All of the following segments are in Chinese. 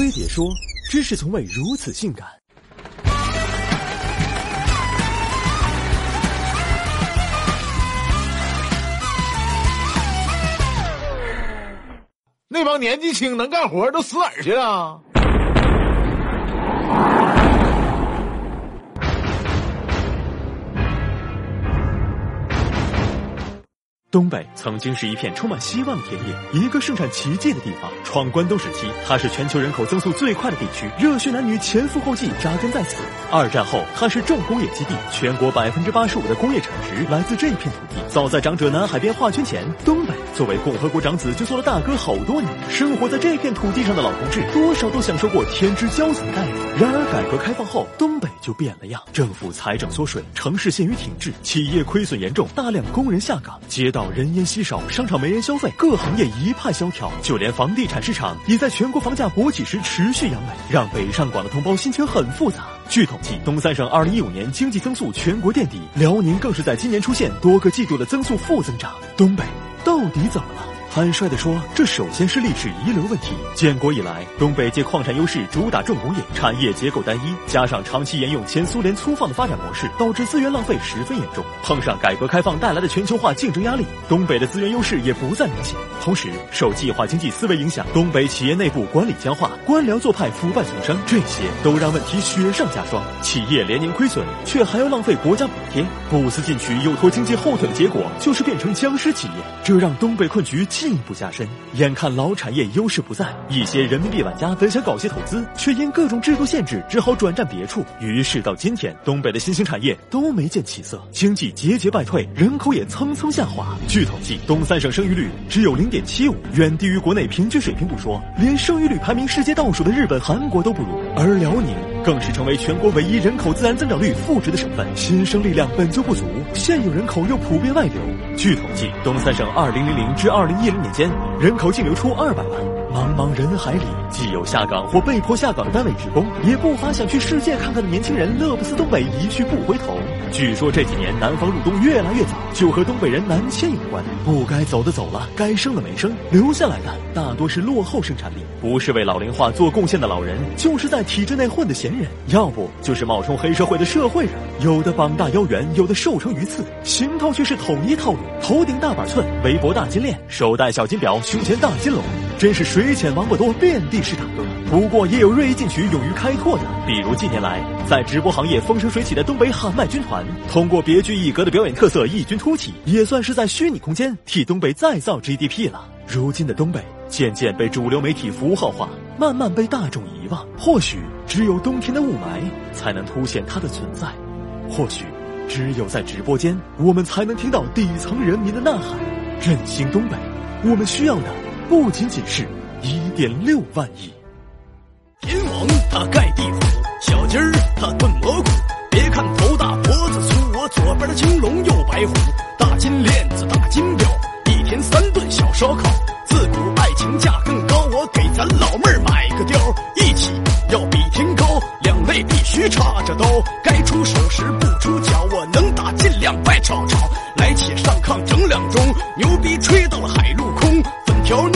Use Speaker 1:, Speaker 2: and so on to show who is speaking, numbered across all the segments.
Speaker 1: 飞碟说：知识从未如此性感。
Speaker 2: 那帮年纪轻能干活都死哪儿去了？
Speaker 1: 东北曾经是一片充满希望的田野，一个盛产奇迹的地方。闯关东时期，它是全球人口增速最快的地区，热血男女前赴后继扎根在此。二战后，它是重工业基地，全国百分之八十五的工业产值来自这片土地。早在长者南海边画圈前，东北作为共和国长子就做了大哥好多年。生活在这片土地上的老同志，多少都享受过天之骄子的待遇。然而，改革开放后，东北就变了样，政府财政缩水，城市陷于停滞，企业亏损严重，大量工人下岗，街道人烟稀少，商场没人消费，各行业一派萧条，就连房地产市场也在全国房价勃起时持续扬眉，让北上广的同胞心情很复杂。据统计，东三省二零一五年经济增速全国垫底，辽宁更是在今年出现多个季度的增速负增长。东北到底怎么了？坦率地说，这首先是历史遗留问题。建国以来，东北借矿产优势主打重工业，产业结构单一，加上长期沿用前苏联粗放的发展模式，导致资源浪费十分严重。碰上改革开放带来的全球化竞争压力，东北的资源优势也不再明显。同时，受计划经济思维影响，东北企业内部管理僵化，官僚做派，腐败丛生，这些都让问题雪上加霜。企业连年亏损，却还要浪费国家补贴，不思进取又拖经济后腿的结果，就是变成僵尸企业，这让东北困局。进一步加深，眼看老产业优势不在，一些人民币玩家本想搞些投资，却因各种制度限制，只好转战别处。于是到今天，东北的新兴产业都没见起色，经济节节败退，人口也蹭蹭下滑。据统计，东三省生育率只有零点七五，远低于国内平均水平不说，连生育率排名世界倒数的日本、韩国都不如。而辽宁更是成为全国唯一人口自然增长率负值的省份，新生力量本就不足，现有人口又普遍外流。据统计，东三省二零零零至二零一零年间，人口净流出200万。茫茫人海里，既有下岗或被迫下岗的单位职工，也不乏想去世界看看的年轻人，乐不思东北，一去不回头。据说这几年南方入冬越来越早，就和东北人南迁有关。不该走的走了，该生的没生，留下来的大多是落后生产力，不是为老龄化做贡献的老人，就是在体制内混的闲人，要不就是冒充黑社会的社会人。有的膀大腰圆，有的瘦成鱼刺，行头却是统一套路：头顶大板寸，围脖大金链，手戴小金表，胸前大金龙。真是水浅王八多，遍地是大哥。不过也有锐意进取、勇于开拓的，比如近年来在直播行业风生水起的东北喊麦军团，通过别具一格的表演特色异军突起，也算是在虚拟空间替东北再造 GDP 了。如今的东北渐渐被主流媒体符号化，慢慢被大众遗忘。或许只有冬天的雾霾才能凸显它的存在，或许只有在直播间，我们才能听到底层人民的呐喊。振兴东北，我们需要的。不仅仅是一点六万亿。
Speaker 3: 王他盖地虎，小鸡儿他炖蘑菇。别看头大脖子粗，我左边的青龙右白虎，大金链子大金表，一天三顿小烧烤。自古爱情价更高，我给咱老妹儿买个貂，一起要比天高，两肋必须插着刀，该出手时不出脚，我能打尽量别吵吵。来且上炕整两盅，牛逼吹到了海陆空。粉条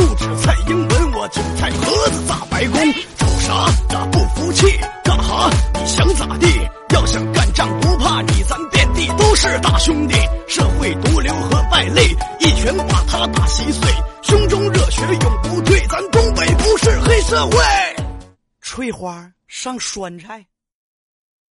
Speaker 3: 稀碎。胸中热血永不退，咱东北不是黑社会。翠花上酸菜。